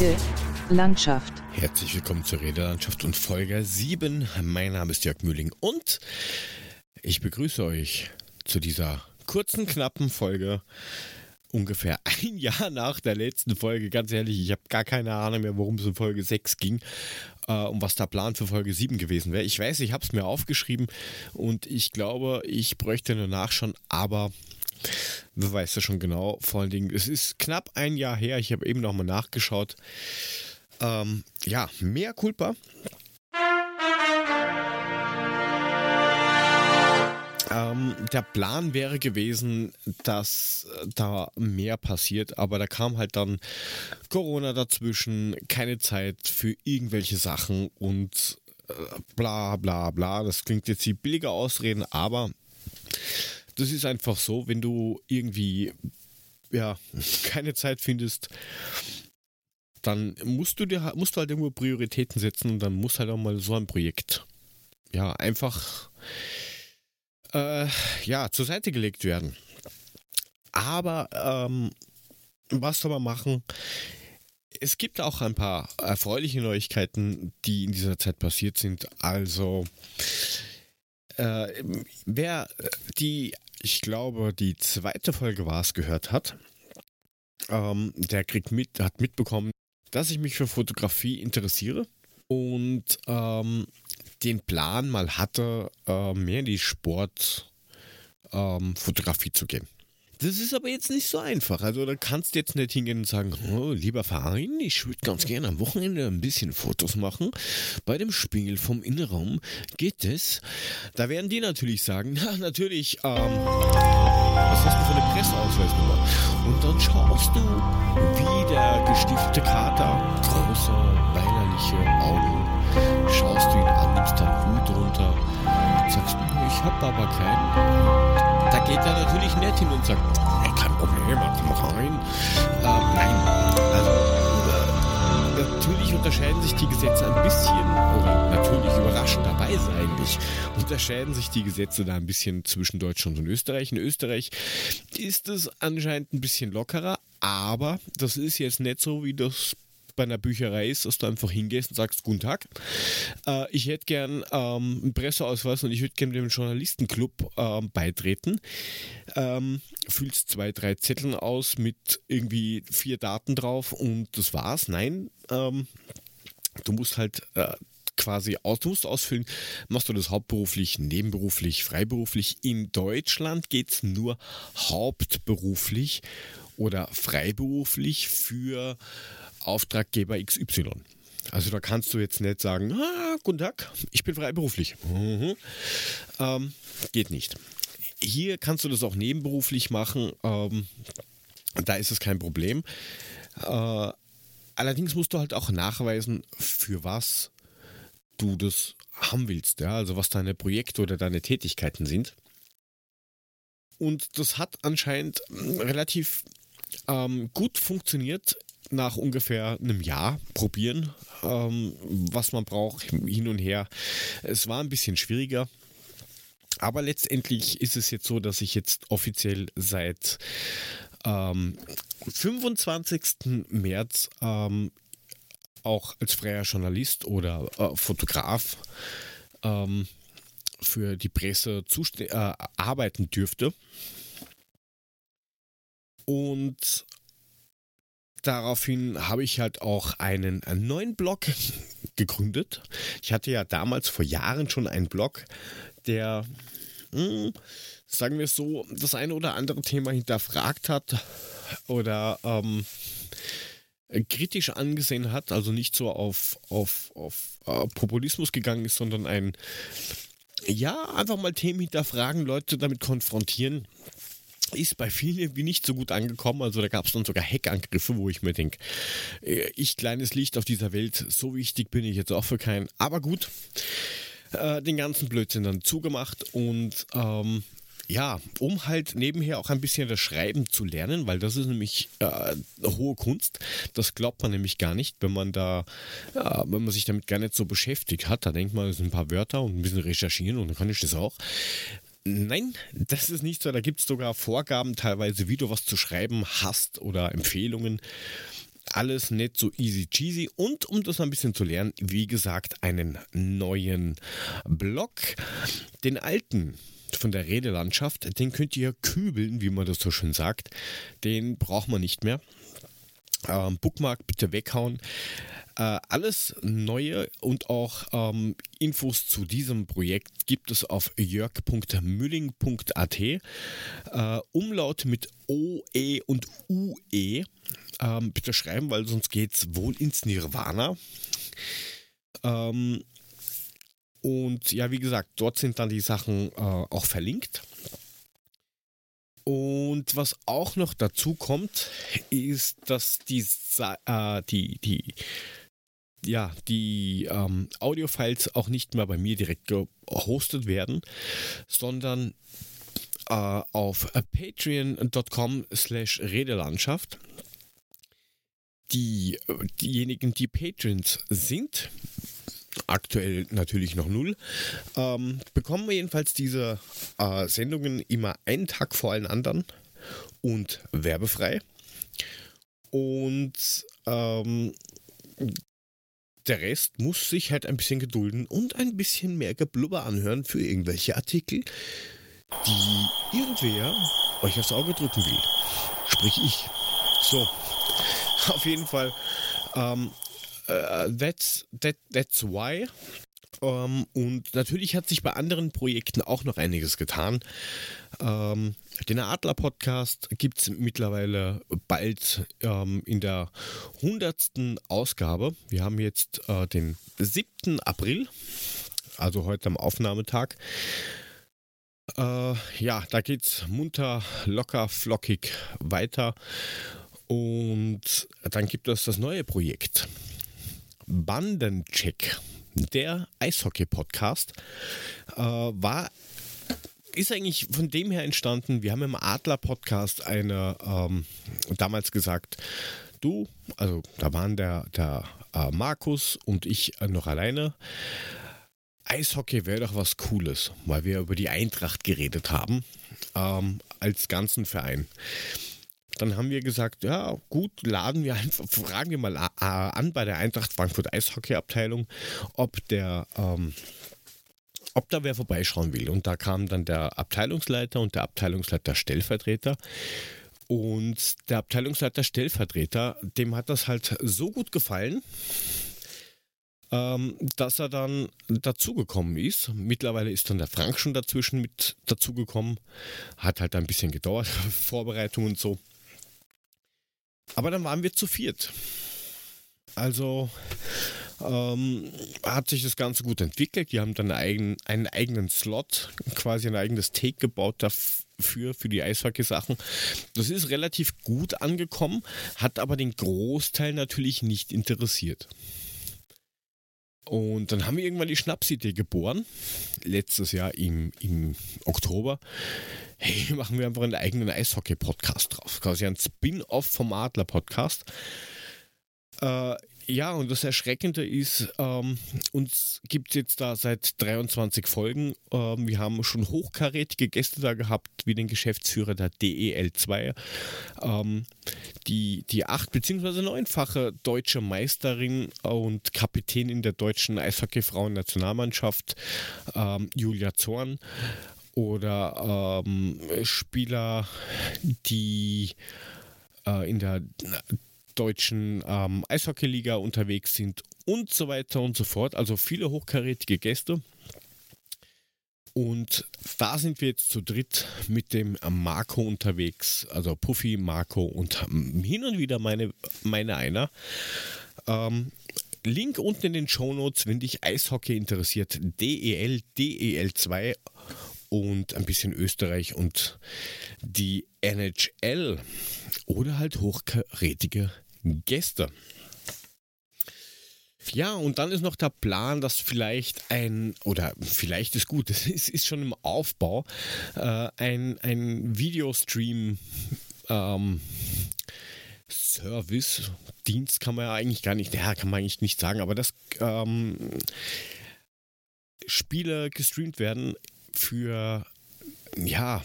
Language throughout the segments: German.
Rede Landschaft. Herzlich willkommen zur Redelandschaft und Folge 7. Mein Name ist Jörg Mühling und ich begrüße euch zu dieser kurzen, knappen Folge. Ungefähr ein Jahr nach der letzten Folge. Ganz ehrlich, ich habe gar keine Ahnung mehr, worum es in Folge 6 ging äh, und was der Plan für Folge 7 gewesen wäre. Ich weiß, ich habe es mir aufgeschrieben und ich glaube, ich bräuchte nur nachschauen, aber wer weiß das schon genau. Vor allen Dingen, es ist knapp ein Jahr her. Ich habe eben nochmal nachgeschaut. Ähm, ja, mehr Culpa. Ähm, der Plan wäre gewesen, dass da mehr passiert, aber da kam halt dann Corona dazwischen, keine Zeit für irgendwelche Sachen und äh, bla bla bla. Das klingt jetzt wie billige Ausreden, aber das ist einfach so, wenn du irgendwie ja keine Zeit findest, dann musst du dir musst du halt irgendwo Prioritäten setzen und dann muss halt auch mal so ein Projekt ja einfach äh, ja zur Seite gelegt werden. Aber ähm, was soll man machen? Es gibt auch ein paar erfreuliche Neuigkeiten, die in dieser Zeit passiert sind. Also äh, wer die, ich glaube, die zweite Folge war es gehört hat, ähm, der kriegt mit, hat mitbekommen, dass ich mich für Fotografie interessiere und ähm, den Plan mal hatte, äh, mehr in die Sportfotografie ähm, zu gehen. Das ist aber jetzt nicht so einfach. Also da kannst du jetzt nicht hingehen und sagen, oh, lieber Verein, ich würde ganz gerne am Wochenende ein bisschen Fotos machen. Bei dem Spiel vom Innenraum geht es. Da werden die natürlich sagen, na natürlich, ähm, was hast du für eine Presseausweisnummer? Und dann schaust du, wie der gestiftete Kater, große, weinerliche Augen, schaust du ihn an, nimmst deinen Hut runter sagst, ich hab aber keinen. Geht er natürlich nicht hin und sagt, hey, kein Problem, komm rein. Äh, nein, also äh, natürlich unterscheiden sich die Gesetze ein bisschen, oder natürlich überraschenderweise eigentlich, unterscheiden sich die Gesetze da ein bisschen zwischen Deutschland und Österreich. In Österreich ist es anscheinend ein bisschen lockerer, aber das ist jetzt nicht so wie das bei einer Bücherei ist, dass du einfach hingehst und sagst, guten Tag, äh, ich hätte gern ähm, einen Presseausweis und ich würde gerne dem Journalistenclub ähm, beitreten. Ähm, füllst zwei, drei Zetteln aus mit irgendwie vier Daten drauf und das war's. Nein, ähm, du musst halt äh, quasi aus, du musst ausfüllen, machst du das hauptberuflich, nebenberuflich, freiberuflich. In Deutschland geht es nur hauptberuflich oder freiberuflich für Auftraggeber XY. Also da kannst du jetzt nicht sagen, ah, guten Tag, ich bin freiberuflich. Mhm. Ähm, geht nicht. Hier kannst du das auch nebenberuflich machen. Ähm, da ist es kein Problem. Äh, allerdings musst du halt auch nachweisen, für was du das haben willst. Ja? Also was deine Projekte oder deine Tätigkeiten sind. Und das hat anscheinend relativ ähm, gut funktioniert nach ungefähr einem Jahr probieren, ähm, was man braucht, hin und her. Es war ein bisschen schwieriger. Aber letztendlich ist es jetzt so, dass ich jetzt offiziell seit ähm, 25. März ähm, auch als freier Journalist oder äh, Fotograf ähm, für die Presse äh, arbeiten dürfte. Und daraufhin habe ich halt auch einen, neuen Blog gegründet. Ich hatte ja damals vor Jahren schon einen Blog, der, mh, hm, sagen wir es so, das eine oder andere Thema hinterfragt hat oder ähm, kritisch angesehen hat, also nicht so auf, auf, auf uh, Populismus gegangen ist, sondern ein, ja, einfach mal Themen hinterfragen, Leute damit konfrontieren ist bei vielen irgendwie nicht so gut angekommen. Also da gab es dann sogar Hackangriffe, wo ich mir denke, äh, ich kleines Licht auf dieser Welt, so wichtig bin ich jetzt auch für keinen. Aber gut, äh, den ganzen Blödsinn dann zugemacht und ähm, ja, um halt nebenher auch ein bisschen das Schreiben zu lernen, weil das ist nämlich äh, hohe Kunst. Das glaubt man nämlich gar nicht, wenn man da, äh, wenn man sich damit gar nicht so beschäftigt hat. Da denkt man, das sind ein paar Wörter und ein bisschen recherchieren und dann kann ich das auch. Nein, das ist nicht so. Da gibt es sogar Vorgaben teilweise, wie du was zu schreiben hast oder Empfehlungen. alles nicht so easy cheesy. Und um das ein bisschen zu lernen, wie gesagt, einen neuen Blog. Den alten von der Redelandschaft, den könnt ihr kübeln, wie man das so schön sagt. Den braucht man nicht mehr. Ähm, Bookmark bitte weghauen. Äh, alles Neue und auch ähm, Infos zu diesem Projekt gibt es auf jörg.mülling.at. Äh, Umlaut mit OE und UE. Ähm, bitte schreiben, weil sonst geht es wohl ins Nirvana. Ähm, und ja, wie gesagt, dort sind dann die Sachen äh, auch verlinkt. Und was auch noch dazu kommt, ist, dass die, äh, die, die, ja, die ähm, Audiofiles auch nicht mehr bei mir direkt gehostet werden, sondern äh, auf patreon.com slash Redelandschaft. Die, diejenigen, die Patrons sind, aktuell natürlich noch null, ähm, bekommen wir jedenfalls diese äh, Sendungen immer einen Tag vor allen anderen und werbefrei. Und ähm, der Rest muss sich halt ein bisschen gedulden und ein bisschen mehr Geblubber anhören für irgendwelche Artikel, die irgendwer euch aufs Auge drücken will. Sprich ich. So, auf jeden Fall. Ähm, uh, that's, that, that's why. Um, ähm, und natürlich hat sich bei anderen Projekten auch noch einiges getan. Ähm, den Adler-Podcast gibt es mittlerweile bald ähm, in der 100. Ausgabe. Wir haben jetzt äh, den 7. April, also heute am Aufnahmetag. Äh, ja, da geht es munter, locker, flockig weiter. Und dann gibt es das neue Projekt. Bandencheck, der Eishockey-Podcast, äh, war ist eigentlich von dem her entstanden. Wir haben im Adler-Podcast eine ähm, damals gesagt, du, also da waren der, der äh, Markus und ich äh, noch alleine. Eishockey wäre doch was Cooles, weil wir über die Eintracht geredet haben, ähm, als ganzen Verein. Dann haben wir gesagt, ja gut, laden wir einfach, fragen wir mal äh, an bei der Eintracht Frankfurt Eishockey-Abteilung, ob der ähm, ob da wer vorbeischauen will. Und da kam dann der Abteilungsleiter und der Abteilungsleiter Stellvertreter. Und der Abteilungsleiter Stellvertreter, dem hat das halt so gut gefallen, ähm, dass er dann dazugekommen ist. Mittlerweile ist dann der Frank schon dazwischen mit dazugekommen. Hat halt ein bisschen gedauert, Vorbereitung und so. Aber dann waren wir zu viert. Also ähm, hat sich das Ganze gut entwickelt. Die haben dann einen eigenen, einen eigenen Slot, quasi ein eigenes Take gebaut dafür, für die Eishockey-Sachen. Das ist relativ gut angekommen, hat aber den Großteil natürlich nicht interessiert. Und dann haben wir irgendwann die Schnapsidee geboren, letztes Jahr im, im Oktober. Hey, machen wir einfach einen eigenen Eishockey-Podcast drauf. Quasi ein Spin-off vom Adler-Podcast. Äh, ja, und das Erschreckende ist, ähm, uns gibt es jetzt da seit 23 Folgen. Ähm, wir haben schon hochkarätige Gäste da gehabt, wie den Geschäftsführer der DEL2, ähm, die, die acht- bzw. neunfache deutsche Meisterin und Kapitän in der deutschen Eishockey-Frauen-Nationalmannschaft, ähm, Julia Zorn. Oder ähm, Spieler, die äh, in der deutschen ähm, Eishockeyliga unterwegs sind und so weiter und so fort. Also viele hochkarätige Gäste. Und da sind wir jetzt zu dritt mit dem Marco unterwegs, also Puffy, Marco und hin und wieder meine, meine einer. Ähm, Link unten in den Show Notes, wenn dich Eishockey interessiert, DEL, DEL2 und ein bisschen Österreich und die NHL oder halt hochkarätige Gäste. Ja, und dann ist noch der Plan, dass vielleicht ein, oder vielleicht ist gut, es ist, ist, schon im Aufbau, äh, ein, ein Videostream ähm, Service, Dienst kann man ja eigentlich gar nicht, ja, kann man eigentlich nicht sagen, aber dass ähm, Spiele gestreamt werden für, ja,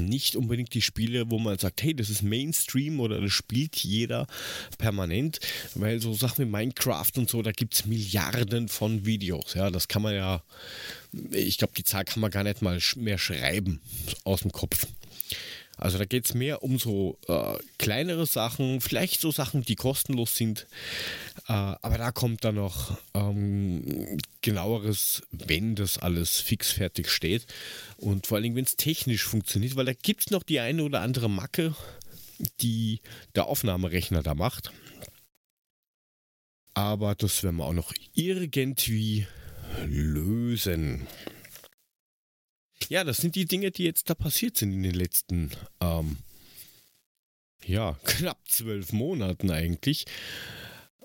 nicht unbedingt die Spiele, wo man sagt, hey, das ist Mainstream oder das spielt jeder permanent, weil so Sachen wie Minecraft und so, da gibt es Milliarden von Videos. Ja, das kann man ja, ich glaube, die Zahl kann man gar nicht mal mehr schreiben aus dem Kopf. Also da geht es mehr um so äh, kleinere Sachen, vielleicht so Sachen, die kostenlos sind. Äh, aber da kommt dann noch ähm, genaueres, wenn das alles fix fertig steht. Und vor allem, wenn es technisch funktioniert, weil da gibt es noch die eine oder andere Macke, die der Aufnahmerechner da macht. Aber das werden wir auch noch irgendwie lösen. Ja, das sind die Dinge, die jetzt da passiert sind in den letzten, ähm, ja, knapp zwölf Monaten eigentlich.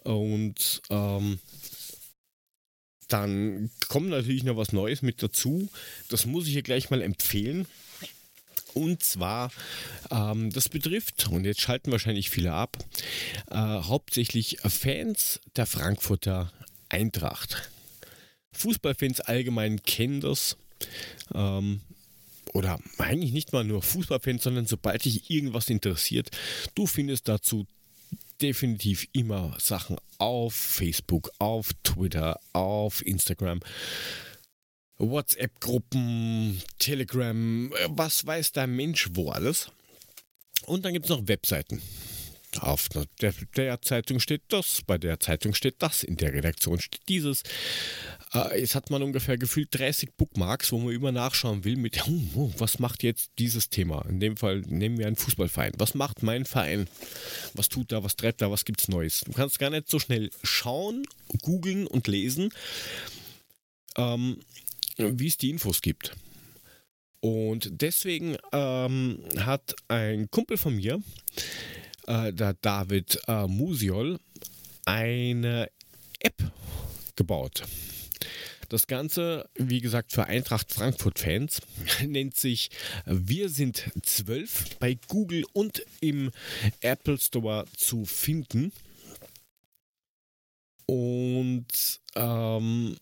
Und ähm, dann kommt natürlich noch was Neues mit dazu. Das muss ich hier gleich mal empfehlen. Und zwar, ähm, das betrifft, und jetzt schalten wahrscheinlich viele ab, äh, hauptsächlich Fans der Frankfurter Eintracht. Fußballfans allgemein kennen das. Ähm, oder eigentlich nicht mal nur Fußballfans, sondern sobald dich irgendwas interessiert, du findest dazu definitiv immer Sachen auf Facebook, auf Twitter, auf Instagram. WhatsApp-Gruppen, Telegram, was weiß der Mensch wo alles. Und dann gibt es noch Webseiten. Auf der, der, Zeitung steht das, bei der Zeitung steht das, in der Redaktion steht dieses. Äh, jetzt hat man ungefähr gefühlt 30 Bookmarks, wo man immer nachschauen will mit, oh, oh, was macht jetzt dieses Thema? In dem Fall nehmen wir einen Fußballverein. Was macht mein Verein? Was tut da, was treibt da, was gibt es Neues? Du kannst gar nicht so schnell schauen, googeln und lesen, ähm, wie es die Infos gibt. Und deswegen ähm, hat ein Kumpel von mir, äh, der David äh, Musiol eine App gebaut. Das Ganze, wie gesagt, für Eintracht Frankfurt-Fans nennt sich Wir sind zwölf bei Google und im Apple Store zu finden. Und ähm,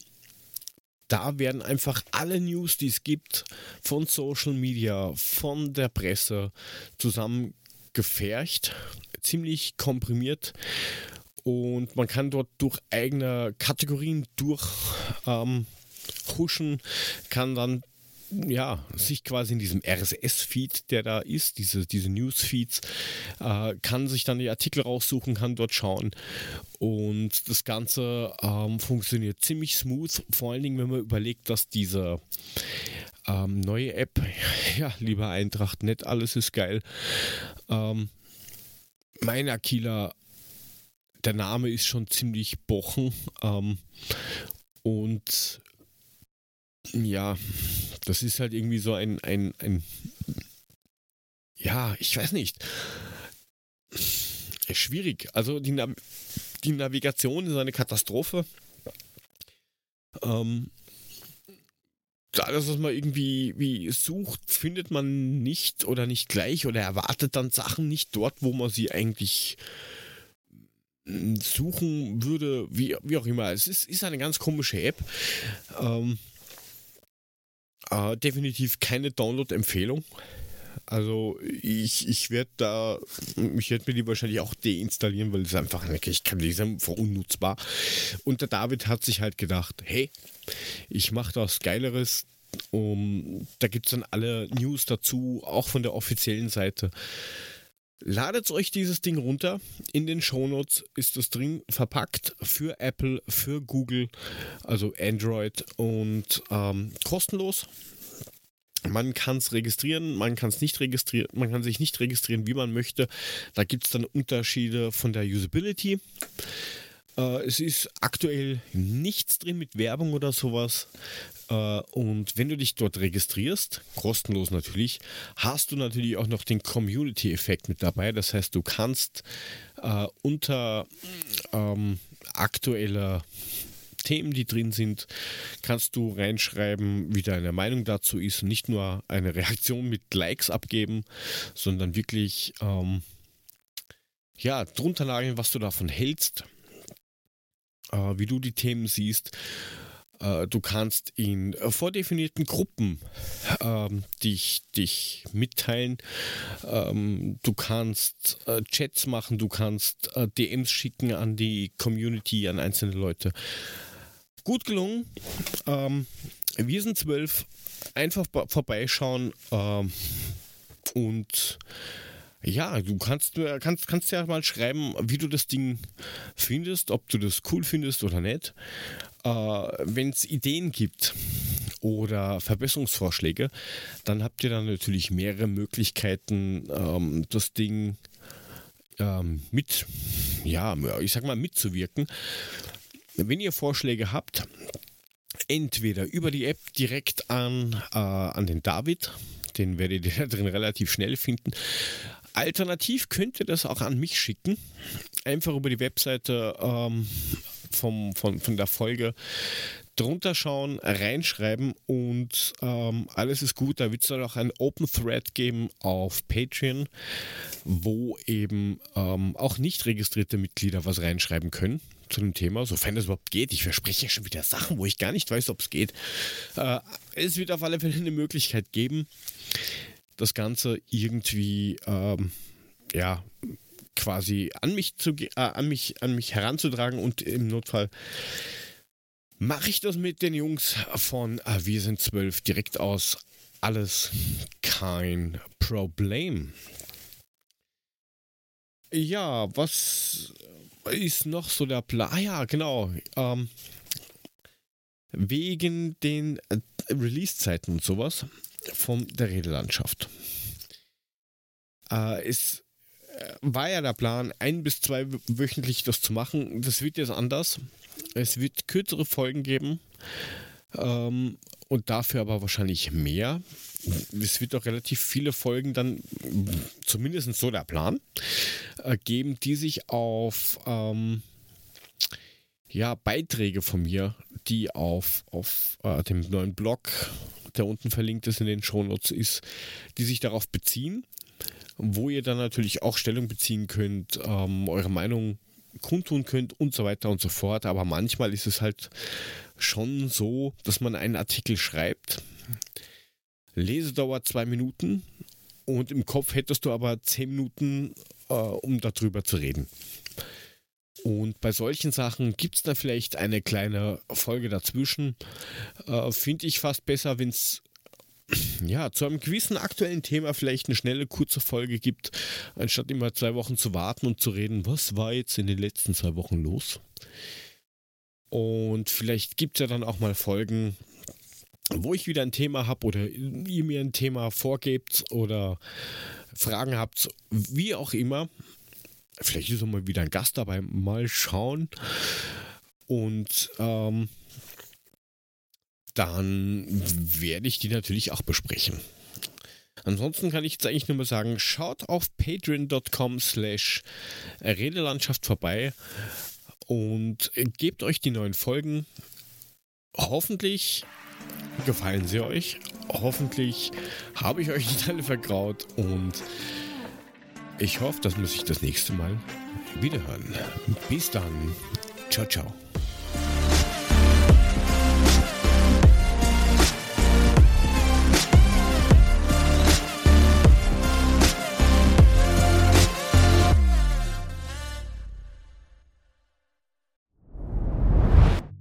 da werden einfach alle News, die es gibt, von Social Media, von der Presse zusammen gefercht, ziemlich komprimiert und man kann dort durch eigene Kategorien durchhuschen, ähm, kann dann ja, sich quasi in diesem RSS-Feed, der da ist, diese, diese News-Feeds, äh, kann sich dann die Artikel raussuchen, kann dort schauen. Und das Ganze ähm, funktioniert ziemlich smooth, vor allen Dingen, wenn man überlegt, dass diese ähm, neue App, ja, lieber Eintracht, nicht alles ist geil. Ähm, mein Aquila, der Name ist schon ziemlich bochen. Ähm, und ja, das ist halt irgendwie so ein, ein, ein ja, ich weiß nicht. Schwierig. Also die, Nav die Navigation ist eine Katastrophe. Ähm, alles, was man irgendwie wie sucht, findet man nicht oder nicht gleich oder erwartet dann Sachen nicht dort, wo man sie eigentlich hm, suchen würde, wie, wie auch immer. Es ist, ist eine ganz komische App. Ähm, äh, definitiv keine Download-Empfehlung. Also ich, ich werde da, ich werde mir die wahrscheinlich auch deinstallieren, weil es einfach, ich kann die einfach unnutzbar. Und der David hat sich halt gedacht, hey, ich mache das Geileres. Um, da gibt es dann alle News dazu, auch von der offiziellen Seite. Ladet euch dieses Ding runter. In den Shownotes ist das drin verpackt für Apple, für Google, also Android und ähm, kostenlos. Man kann es registrieren, man kann es nicht registrieren, man kann sich nicht registrieren, wie man möchte. Da gibt es dann Unterschiede von der Usability. Äh, es ist aktuell nichts drin mit Werbung oder sowas. Äh, und wenn du dich dort registrierst, kostenlos natürlich, hast du natürlich auch noch den Community-Effekt mit dabei. Das heißt, du kannst äh, unter ähm, aktueller Themen, die drin sind, kannst du reinschreiben, wie deine Meinung dazu ist. Nicht nur eine Reaktion mit Likes abgeben, sondern wirklich ähm, ja, drunter nageln, was du davon hältst, äh, wie du die Themen siehst. Äh, du kannst in vordefinierten Gruppen ähm, dich, dich mitteilen. Ähm, du kannst äh, Chats machen, du kannst äh, DMs schicken an die Community, an einzelne Leute. Gut gelungen. Ähm, wir sind zwölf. Einfach vorbeischauen ähm, und ja, du kannst, kannst, kannst ja mal schreiben, wie du das Ding findest, ob du das cool findest oder nicht. Äh, Wenn es Ideen gibt oder Verbesserungsvorschläge, dann habt ihr dann natürlich mehrere Möglichkeiten, ähm, das Ding ähm, mit, ja, ich sag mal, mitzuwirken. Wenn ihr Vorschläge habt, entweder über die App direkt an, äh, an den David, den werdet ihr da drin relativ schnell finden. Alternativ könnt ihr das auch an mich schicken. Einfach über die Webseite ähm, vom, von, von der Folge drunter schauen, reinschreiben und ähm, alles ist gut. Da wird es dann auch ein Open Thread geben auf Patreon, wo eben ähm, auch nicht registrierte Mitglieder was reinschreiben können zu dem Thema, sofern das überhaupt geht. Ich verspreche ja schon wieder Sachen, wo ich gar nicht weiß, ob es geht. Äh, es wird auf alle Fälle eine Möglichkeit geben das Ganze irgendwie ähm, ja quasi an mich zu äh, an mich an mich heranzutragen und im Notfall mache ich das mit den Jungs von äh, Wir sind zwölf direkt aus. Alles kein Problem. Ja, was ist noch so der Plan? Ah ja, genau. Ähm, wegen den äh, Release-Zeiten und sowas von der Redelandschaft. Äh, es äh, war ja der Plan, ein bis zwei wöchentlich das zu machen. Das wird jetzt anders. Es wird kürzere Folgen geben ähm, und dafür aber wahrscheinlich mehr. Es wird auch relativ viele Folgen dann, zumindest so der Plan, äh, geben, die sich auf ähm, ja, Beiträge von mir, die auf, auf äh, dem neuen Blog der unten verlinkt ist in den Shownotes, ist, die sich darauf beziehen, wo ihr dann natürlich auch Stellung beziehen könnt, ähm, eure Meinung kundtun könnt und so weiter und so fort. Aber manchmal ist es halt schon so, dass man einen Artikel schreibt. Lesedauer zwei Minuten und im Kopf hättest du aber zehn Minuten, äh, um darüber zu reden. Und bei solchen Sachen gibt es da vielleicht eine kleine Folge dazwischen. Äh, Finde ich fast besser, wenn es ja, zu einem gewissen aktuellen Thema vielleicht eine schnelle, kurze Folge gibt, anstatt immer zwei Wochen zu warten und zu reden, was war jetzt in den letzten zwei Wochen los. Und vielleicht gibt es ja dann auch mal Folgen, wo ich wieder ein Thema habe oder ihr mir ein Thema vorgebt oder Fragen habt, wie auch immer. Vielleicht ist auch mal wieder ein Gast dabei. Mal schauen. Und ähm, dann werde ich die natürlich auch besprechen. Ansonsten kann ich jetzt eigentlich nur mal sagen, schaut auf patreon.com slash Redelandschaft vorbei und gebt euch die neuen Folgen. Hoffentlich gefallen sie euch. Hoffentlich habe ich euch nicht alle vergraut und ich hoffe, dass wir sich das nächste Mal wiederhören. Bis dann. Ciao, ciao.